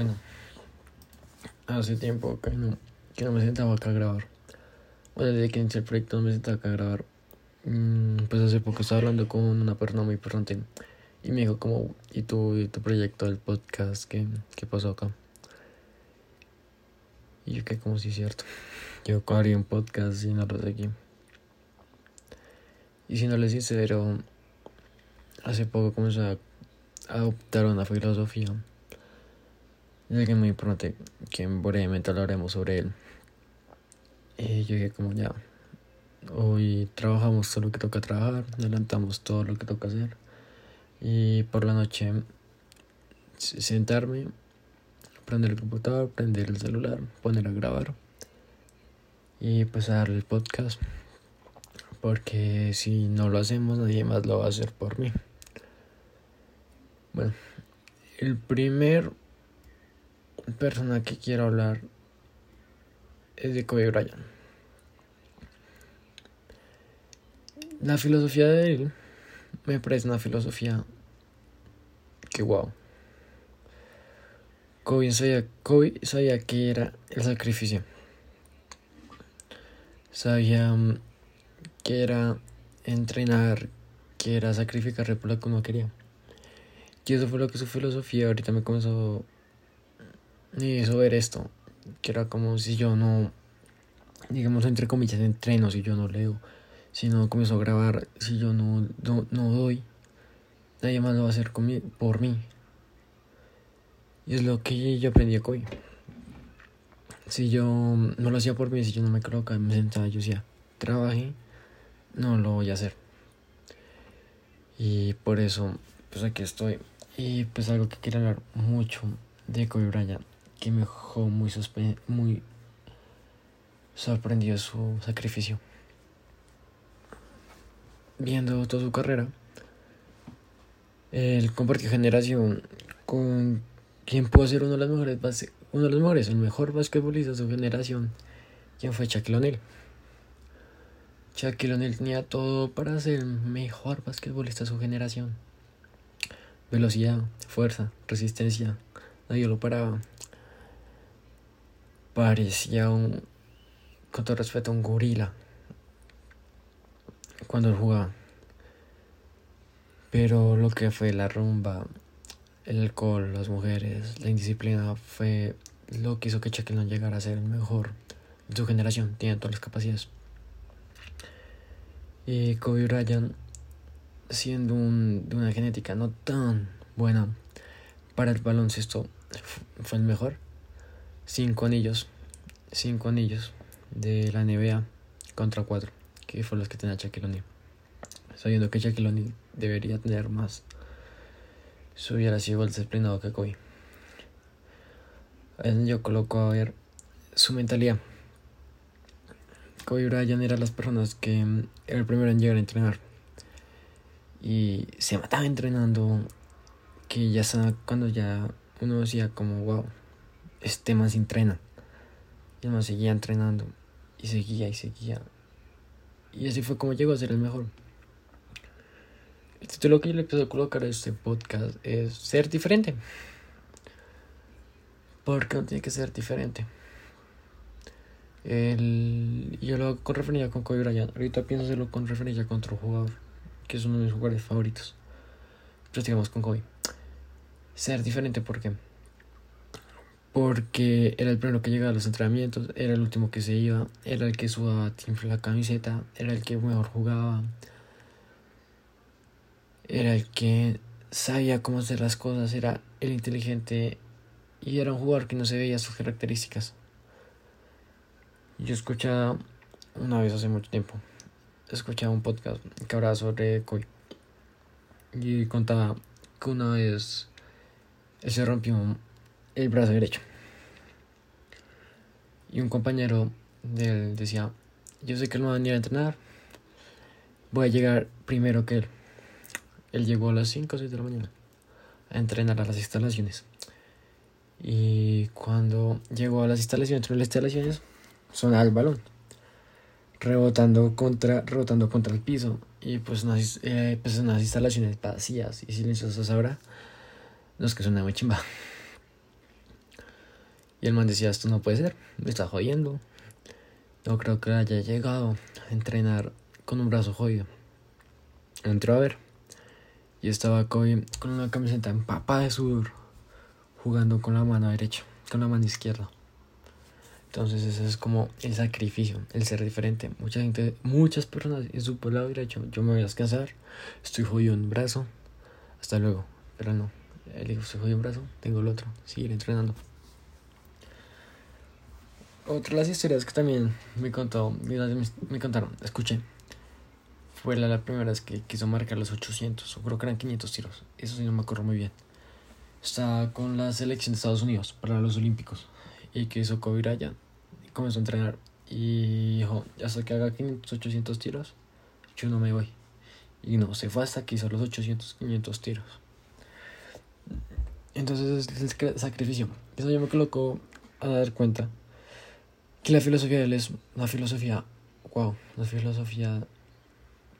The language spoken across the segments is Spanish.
Bueno, hace tiempo que no, que no me sentaba acá a grabar. Bueno, desde que inicié el proyecto no me sentaba acá a grabar. Mm, pues hace poco estaba hablando con una persona muy importante y me dijo como, ¿y tu, y tu proyecto del podcast? ¿Qué, qué pasó acá? Y yo que como si es cierto. Yo haría un podcast y no lo seguí. Y si no les sincero, hace poco comencé a adoptar una filosofía es es muy importante que brevemente hablaremos sobre él. Y yo dije como ya, hoy trabajamos todo lo que toca trabajar, adelantamos todo lo que toca hacer. Y por la noche sentarme, prender el computador, prender el celular, poner a grabar y pues a darle el podcast. Porque si no lo hacemos, nadie más lo va a hacer por mí. Bueno, el primer persona que quiero hablar es de Kobe Bryant. La filosofía de él me parece una filosofía que wow. Kobe sabía, que era el sacrificio. Sabía mm, que era entrenar, que era sacrificar por lo que quería. Y eso fue lo que su filosofía ahorita me comenzó eso ver esto, que era como si yo no, digamos entre comillas, entreno, si yo no leo, si no comienzo a grabar, si yo no, no, doy, nadie más lo va a hacer por mí. Y es lo que yo aprendí hoy. Si yo no lo hacía por mí, si yo no me colocaba, me sentaba, yo decía, trabajé, no lo voy a hacer. Y por eso, pues aquí estoy. Y pues algo que quiero hablar mucho de Kobe Bryant que me dejó muy, sorprendido su sacrificio. Viendo toda su carrera, él compartió generación con quien pudo ser uno de los mejores, uno de los mejores, el mejor basquetbolista de su generación, quien fue Shaquille O'Neal. Shaquille O'Neal tenía todo para ser el mejor basquetbolista de su generación. Velocidad, fuerza, resistencia, nadie lo paraba parecía un, con todo respeto, un gorila cuando jugaba. Pero lo que fue la rumba, el alcohol, las mujeres, la indisciplina fue lo que hizo que Shaquille no llegara a ser el mejor de su generación. Tiene todas las capacidades. Y Kobe Bryant, siendo un, de una genética no tan buena para el baloncesto, fue el mejor cinco anillos, cinco anillos de la NBA contra cuatro, que fueron los que tenía Shaquille O'Neal. Sabiendo que Shaquille O'Neal debería tener más, si hubiera sido igual disciplinado que Kobe. Yo coloco a ver su mentalidad. Kobe Bryant era las personas que era el primero en llegar a entrenar. Y se mataba entrenando. Que ya cuando ya uno decía como wow este más entrena. Y el seguía entrenando. Y seguía y seguía. Y así fue como llegó a ser el mejor. El título que yo le empecé a colocar a este podcast es ser diferente. Porque no tiene que ser diferente. El, yo lo hago con referencia con Kobe Bryant. Ahorita pienso hacerlo con referencia con otro jugador. Que es uno de mis jugadores favoritos. Pero digamos con Kobe. Ser diferente porque porque era el primero que llegaba a los entrenamientos, era el último que se iba, era el que sudaba la camiseta, era el que mejor jugaba, era el que sabía cómo hacer las cosas, era el inteligente y era un jugador que no se veía sus características. Yo escuchaba una vez hace mucho tiempo, escuchaba un podcast que hablaba sobre Koi y contaba que una vez se rompió el brazo derecho. Y un compañero de él decía, yo sé que él no va a venir a entrenar, voy a llegar primero que él. Él llegó a las 5 o 6 de la mañana a entrenar a las instalaciones. Y cuando llegó a las instalaciones, entre las instalaciones, sonaba el balón, rebotando contra, rebotando contra el piso. Y pues unas, eh, pues instalaciones vacías y silenciosas ahora, los que suena muy chimba. Y el man decía, esto no puede ser, me está jodiendo. No creo que haya llegado a entrenar con un brazo jodido. Entró a ver. Y estaba con una camiseta empapada de sudor. Jugando con la mano derecha, con la mano izquierda. Entonces ese es como el sacrificio, el ser diferente. Mucha gente, muchas personas en su lado derecho, yo me voy a descansar, estoy jodido en un brazo, hasta luego. Pero no, él dijo, estoy jodido un brazo, tengo el otro, seguir entrenando. Otra de las historias que también me contó, me contaron, escuché, fue la, la primera vez que quiso marcar los 800, o creo que eran 500 tiros, eso sí no me acuerdo muy bien. Estaba con la selección de Estados Unidos para los Olímpicos y quiso cubrir allá comenzó a entrenar y dijo, hasta que haga 500, 800 tiros, yo no me voy. Y no, se fue hasta que hizo los 800, 500 tiros. Entonces es el sacrificio. Eso yo me colocó a dar cuenta que la filosofía de él es una filosofía, wow, una filosofía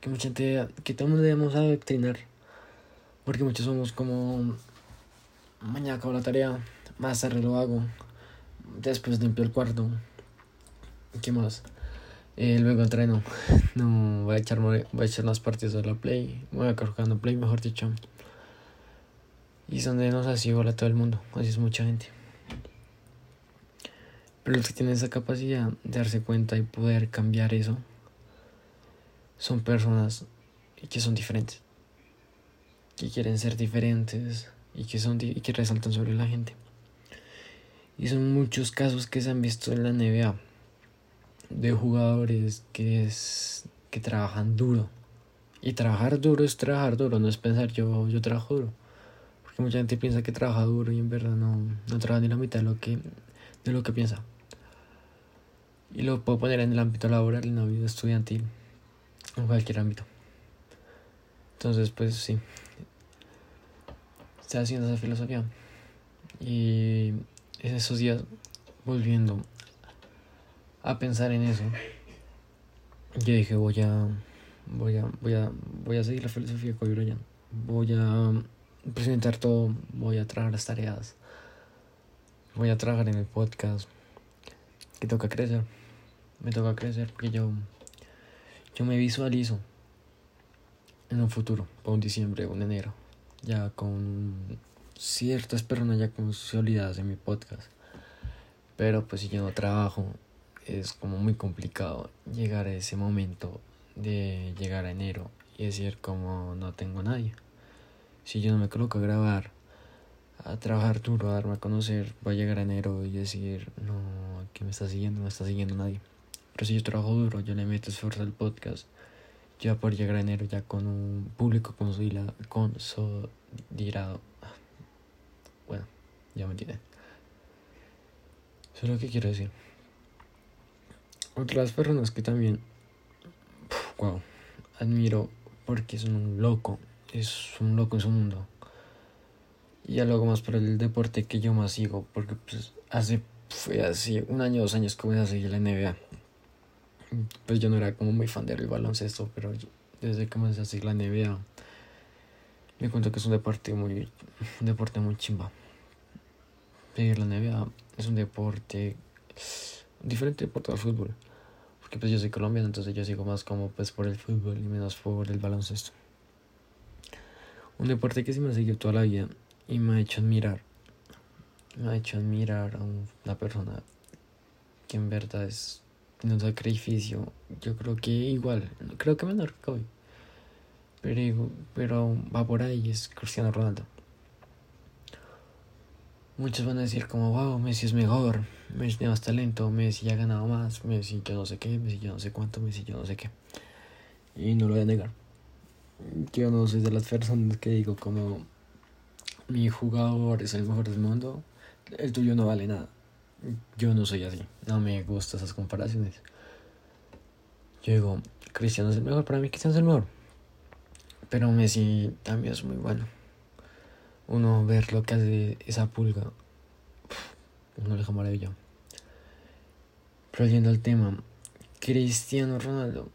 que mucha gente, que todos debemos adoctrinar, porque muchos somos como, mañana acabo la tarea, más tarde lo hago, después limpio el cuarto, ¿qué más? Eh, luego entreno, no voy a echar, voy a echar unas partidas de la play, voy a acabar jugando play, mejor dicho. Y son de nos así a todo el mundo, así es mucha gente. Pero los que tienen esa capacidad de darse cuenta y poder cambiar eso son personas que son diferentes, que quieren ser diferentes y que, son, y que resaltan sobre la gente. Y son muchos casos que se han visto en la NBA de jugadores que, es, que trabajan duro. Y trabajar duro es trabajar duro, no es pensar yo, yo trabajo duro. Porque mucha gente piensa que trabaja duro y en verdad no, no trabaja ni la mitad de lo que, de lo que piensa. Y lo puedo poner en el ámbito laboral, en la vida estudiantil, en cualquier ámbito. Entonces, pues sí, está haciendo esa filosofía. Y en esos días, volviendo a pensar en eso, yo dije, voy a, voy a, voy a, voy a seguir la filosofía de Kobe Voy a presentar todo, voy a trabajar las tareas, voy a trabajar en el podcast, que toca crecer me toca crecer porque yo, yo me visualizo en un futuro, para un diciembre un enero, ya con ciertas personas ya consolidadas en mi podcast. Pero pues si yo no trabajo, es como muy complicado llegar a ese momento de llegar a enero y decir como no tengo nadie. Si yo no me coloco a grabar, a trabajar duro, a darme a conocer, voy a llegar a enero y decir, no, que me está siguiendo, no está siguiendo nadie. Pero si yo trabajo duro, yo le meto esfuerzo al podcast, ya por llegar a enero ya con un público consolidado. Bueno, ya me entienden. Eso es lo que quiero decir. Otras personas que también, wow, admiro porque es un loco, es un loco en su mundo. Y ya más por el deporte que yo más sigo, porque pues hace, fue así, un año, dos años que voy a seguir la NBA pues yo no era como muy fan del baloncesto, pero desde que comencé a seguir la NBA me cuento que es un deporte muy un deporte muy chimba. Seguir la NBA es un deporte diferente deporte al fútbol. Porque pues yo soy colombiano, entonces yo sigo más como pues por el fútbol y menos por el baloncesto. Un deporte que sí me ha seguido toda la vida y me ha hecho admirar. Me ha hecho admirar a una persona que en verdad es un sacrificio, yo creo que igual, creo que menor que hoy. Pero, pero va por ahí, es Cristiano Ronaldo. Muchos van a decir como, wow, Messi es mejor, Messi tiene más talento, Messi ya ha ganado más, Messi yo no sé qué, Messi yo no sé cuánto, Messi yo no sé qué. Y no lo voy a negar. Yo no soy de las personas que digo como, mi jugador es el mejor del mundo, el tuyo no vale nada. Yo no soy así, no me gustan esas comparaciones. Yo digo, Cristiano es el mejor, para mí Cristiano es el mejor. Pero Messi también es muy bueno. Uno ver lo que hace esa pulga, uno le deja maravilla. Pero yendo al tema, Cristiano Ronaldo.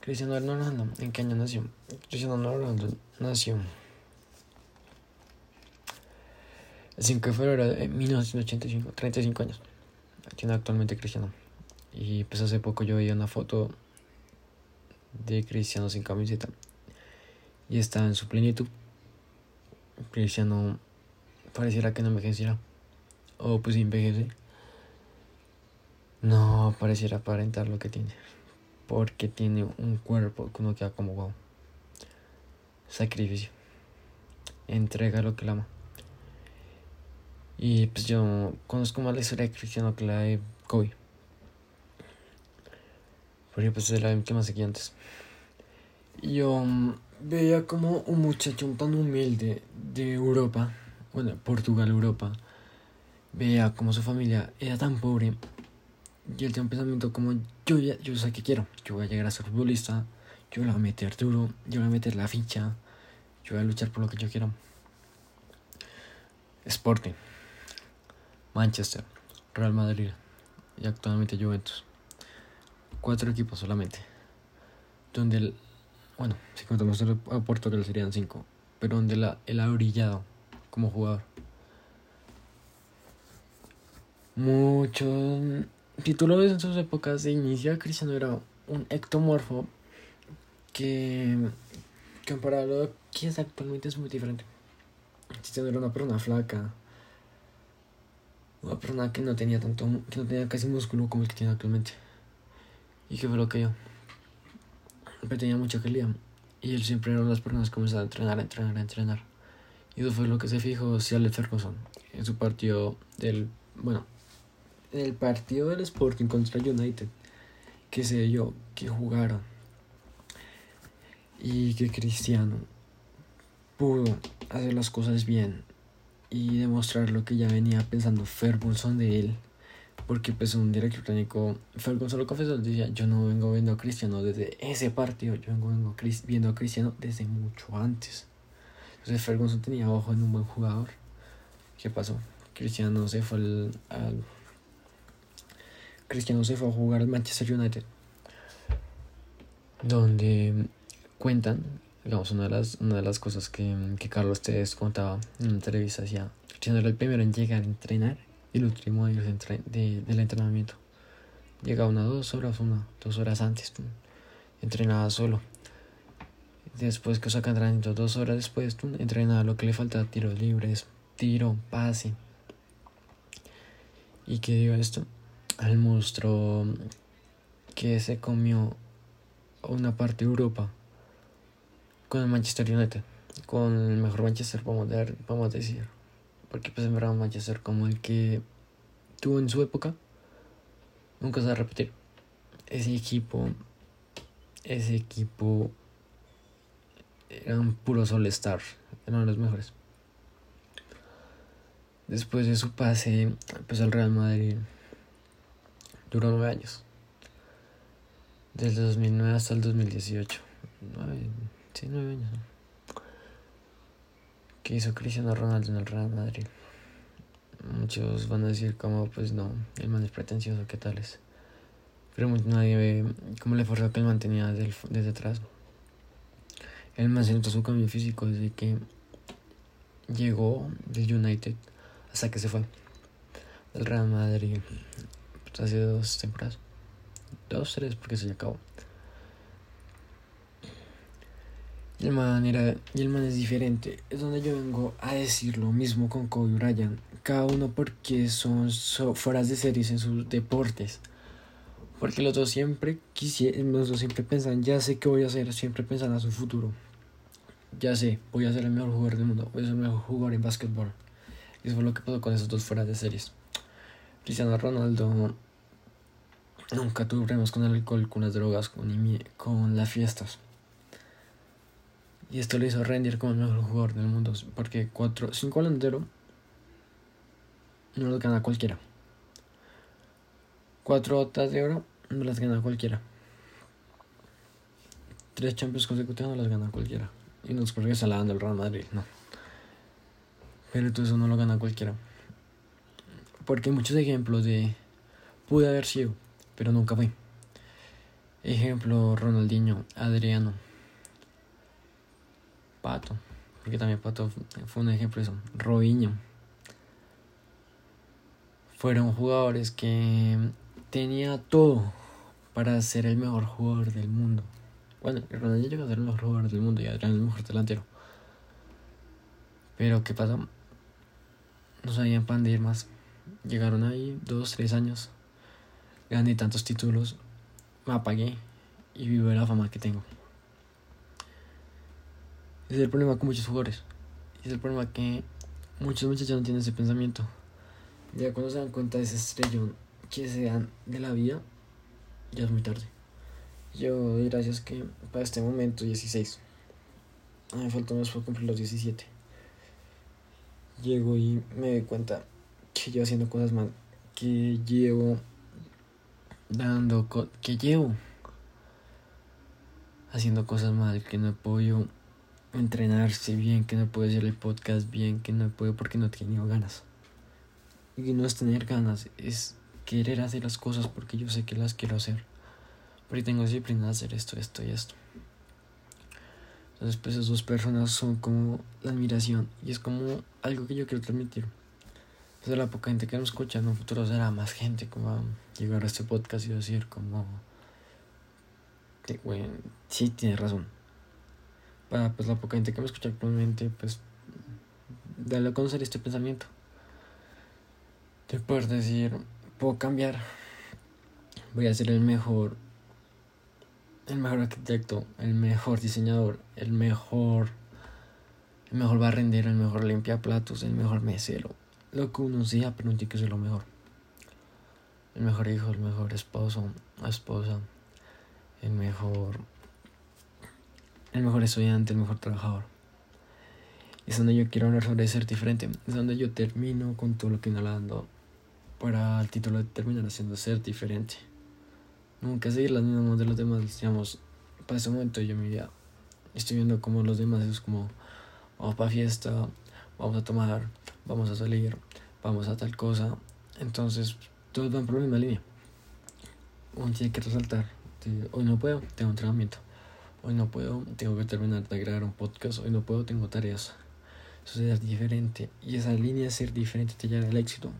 Cristiano Ronaldo, ¿en qué año nació? Cristiano Ronaldo nació El 5 de febrero de 1985, 35 años. Tiene actualmente Cristiano. Y pues hace poco yo vi una foto de Cristiano sin camiseta. Y está en su plenitud. Cristiano pareciera que no envejeciera. O pues envejece. No pareciera aparentar lo que tiene. Porque tiene un cuerpo que uno queda como wow. Sacrificio. Entrega lo que la ama. Y pues yo conozco más la historia de Cristiano que la de Kobe. Porque pues es la que más seguía antes. Yo mm, veía como un muchacho tan humilde de Europa, bueno, Portugal, Europa, veía como su familia era tan pobre y él tenía un pensamiento como yo ya, yo sé que quiero, yo voy a llegar a ser futbolista, yo voy a meter duro, yo voy a meter la ficha, yo voy a luchar por lo que yo quiero. Sporting, Manchester, Real Madrid y actualmente Juventus. Cuatro equipos solamente. Donde el, bueno, si contamos a Portugal serían cinco, pero donde la, él ha brillado como jugador. Muchos si en sus épocas de inicio, Cristiano era un ectomorfo que comparado a lo que es actualmente es muy diferente. Cristiano era una persona flaca, una persona que no tenía tanto, que no tenía casi músculo como el que tiene actualmente. Y que fue lo que yo. Pero tenía mucha calidad. Y él siempre era las personas que comenzaba a entrenar, entrenar, entrenar. Y eso fue lo que se fijó si Alex Ferguson en su partido del, bueno, en el partido del Sporting contra United, que se dio, que jugaron y que Cristiano pudo hacer las cosas bien y demostrar lo que ya venía pensando Ferguson de él. Porque pues un director técnico, Ferguson lo confesó, decía, yo no vengo viendo a Cristiano desde ese partido, yo vengo, vengo viendo a Cristiano desde mucho antes. Entonces Ferguson tenía ojo en un buen jugador. ¿Qué pasó? Cristiano se fue al Cristiano se fue a jugar al Manchester United, donde cuentan, digamos, una de las, una de las cosas que, que Carlos Tevez contaba en una entrevista, decía, Cristiano el primero en llegar a entrenar y el último irse de, del entrenamiento. Llegaba una dos horas, una, dos horas antes, entrenaba solo. Después que saca entrenamiento, dos horas después, entrenaba lo que le faltaba, tiros libres, tiro, pase. ¿Y qué dio esto? al monstruo que se comió una parte de Europa con el Manchester United, con el mejor Manchester, vamos a, vamos a decir. Porque pues en verdad Manchester como el que tuvo en su época, nunca se va a repetir. Ese equipo, ese equipo eran puros All-Star, eran los mejores. Después de su pase, pues al Real Madrid Duró nueve años. Desde 2009 hasta el 2018. Nueve, sí, nueve años. ¿Qué hizo Cristiano Ronaldo en el Real Madrid? Muchos van a decir como, pues no, el man es pretencioso, ¿qué tal es? Pero nadie ve cómo le forzó que él mantenía desde, desde atrás. Él más su cambio físico desde que llegó del United hasta que se fue del Real Madrid hace dos temporadas. Dos, tres, porque se acabó. Y el era, y el man es diferente. Es donde yo vengo a decir lo mismo con Kobe Bryant. Cada uno porque son, son fuera de series en sus deportes. Porque los dos siempre quisieron, los dos siempre pensan, ya sé qué voy a hacer, siempre pensan a su futuro. Ya sé, voy a ser el mejor jugador del mundo, voy a ser el mejor jugador en básquetbol. Eso fue lo que pasó con esos dos fuera de series. Cristiano Ronaldo Nunca tuve problemas con el alcohol, con las drogas, con, con las fiestas. Y esto le hizo rendir como el mejor jugador del mundo. Porque cuatro, cinco al no los gana cualquiera. Cuatro botas de oro no las gana cualquiera. Tres Champions consecutivos no las gana cualquiera. Y no es porque se la dando el Real Madrid, no. Pero todo eso no lo gana cualquiera. Porque hay muchos ejemplos de. Pude haber sido pero nunca fue. Ejemplo, Ronaldinho, Adriano, Pato, porque también Pato fue un ejemplo de eso, Robinho, fueron jugadores que tenía todo para ser el mejor jugador del mundo. Bueno, Ronaldinho llegó a ser el mejor jugador del mundo y era el mejor delantero. Pero ¿qué pasó? No sabían para dónde ir más. Llegaron ahí dos, tres años. Gané tantos títulos. Me apagué y vivo la fama que tengo. Es el problema con muchos jugadores. Es el problema que muchos muchachos no tienen ese pensamiento. Ya cuando se dan cuenta de ese estrellón que se dan de la vida, ya es muy tarde. Yo doy gracias que para este momento 16. A mí me falta más para cumplir los 17. Llego y me doy cuenta que llevo haciendo cosas mal. Que llevo dando que llevo haciendo cosas mal, que no podido entrenarse bien, que no puedo hacer el podcast bien, que no puedo porque no tenido ganas. Y no es tener ganas, es querer hacer las cosas porque yo sé que las quiero hacer. Pero tengo disciplina de hacer esto, esto y esto. Entonces, pues esas dos personas son como la admiración y es como algo que yo quiero transmitir. Pues la poca gente que nos escucha, en un futuro será más gente como llegar a este podcast y decir como... Sí, tienes razón. Para pues la poca gente que me escucha actualmente, pues darle a conocer este pensamiento. De poder decir, puedo cambiar, voy a ser el mejor, el mejor arquitecto, el mejor diseñador, el mejor, el mejor barrendero, el mejor limpiaplatos, el mejor mesero, lo que uno sea, pero no tiene que ser lo mejor. El mejor hijo, el mejor esposo, esposa, el mejor, el mejor estudiante, el mejor trabajador. Es donde yo quiero hablar sobre ser diferente. Es donde yo termino con todo lo que no hablando para el título de terminar haciendo ser diferente. Nunca seguir las mismas de los demás, digamos, para ese momento yo me iría, estoy viendo como los demás es como, vamos para fiesta, vamos a tomar, vamos a salir, vamos a tal cosa, entonces todos van por la misma línea. Uno tiene que resaltar, hoy no puedo, tengo entrenamiento, hoy no puedo, tengo que terminar de grabar un podcast, hoy no puedo, tengo tareas. Eso es diferente y esa línea de ser diferente te lleva al éxito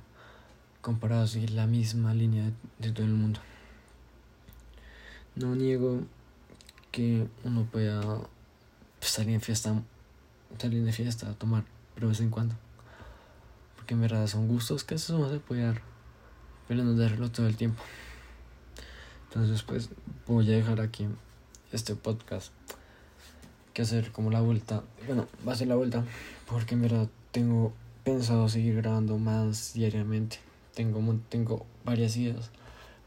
comparado a seguir la misma línea de, todo el mundo. No niego que uno pueda salir en fiesta, salir de fiesta a tomar, pero de vez en cuando. Porque en verdad son gustos que eso no se puede dar, pero no darlo todo el tiempo. Entonces pues voy a dejar aquí este podcast que hacer como la vuelta. Bueno, va a ser la vuelta porque en verdad tengo pensado seguir grabando más diariamente. Tengo, tengo varias ideas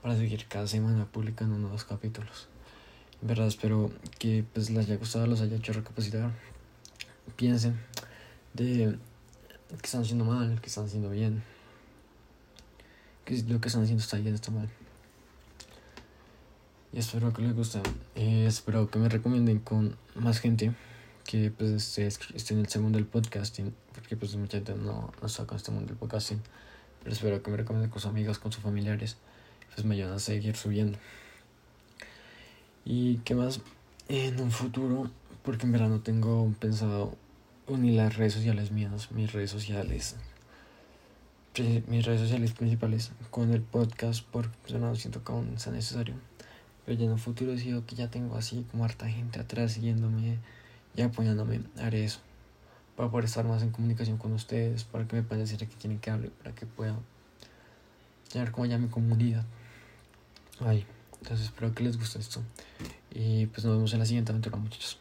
para seguir cada semana publicando nuevos capítulos. En verdad espero que pues les haya gustado, los haya hecho recapacitar. Piensen de que están haciendo mal, que están haciendo bien. Que lo que están haciendo está bien, está mal. Y espero que les guste. Eh, espero que me recomienden con más gente que pues esté, en el segundo del podcasting. Porque pues mucha gente no, no saca este mundo del podcasting. Pero espero que me recomienden con sus amigos, con sus familiares. Pues me ayudan a seguir subiendo. Y qué más en un futuro, porque en verano tengo pensado unir las redes sociales mías, mis redes sociales, mis redes sociales principales con el podcast, porque pues, no siento que aún sea necesario. Pero ya en un futuro decido que ya tengo así como harta gente atrás siguiéndome y apoyándome, haré eso para poder estar más en comunicación con ustedes, para que me puedan decir que tienen que hablar, para que pueda tener como ya mi comunidad. Ay, entonces espero que les guste esto. Y pues nos vemos en la siguiente aventura, muchachos.